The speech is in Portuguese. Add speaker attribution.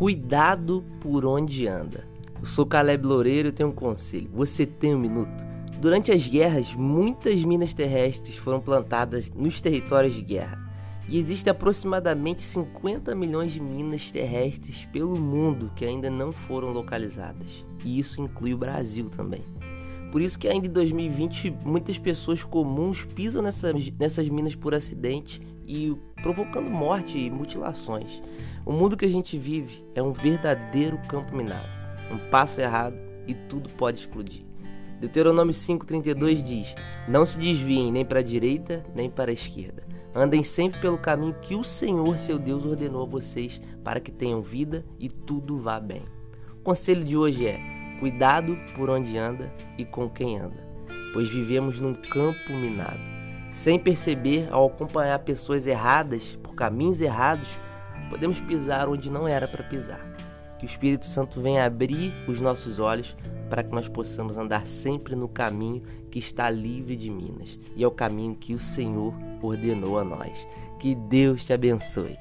Speaker 1: Cuidado por onde anda. Eu sou Caleb Loureiro e tenho um conselho. Você tem um minuto? Durante as guerras, muitas minas terrestres foram plantadas nos territórios de guerra. E existem aproximadamente 50 milhões de minas terrestres pelo mundo que ainda não foram localizadas. E isso inclui o Brasil também. Por isso que ainda em 2020 muitas pessoas comuns pisam nessas, nessas minas por acidente e provocando morte e mutilações. O mundo que a gente vive é um verdadeiro campo minado. Um passo errado e tudo pode explodir. Deuteronômio 5,32 diz: Não se desviem nem para a direita nem para a esquerda. Andem sempre pelo caminho que o Senhor, seu Deus, ordenou a vocês para que tenham vida e tudo vá bem. O conselho de hoje é: cuidado por onde anda e com quem anda, pois vivemos num campo minado. Sem perceber, ao acompanhar pessoas erradas por caminhos errados, podemos pisar onde não era para pisar. Que o Espírito Santo venha abrir os nossos olhos para que nós possamos andar sempre no caminho que está livre de minas e é o caminho que o Senhor ordenou a nós. Que Deus te abençoe.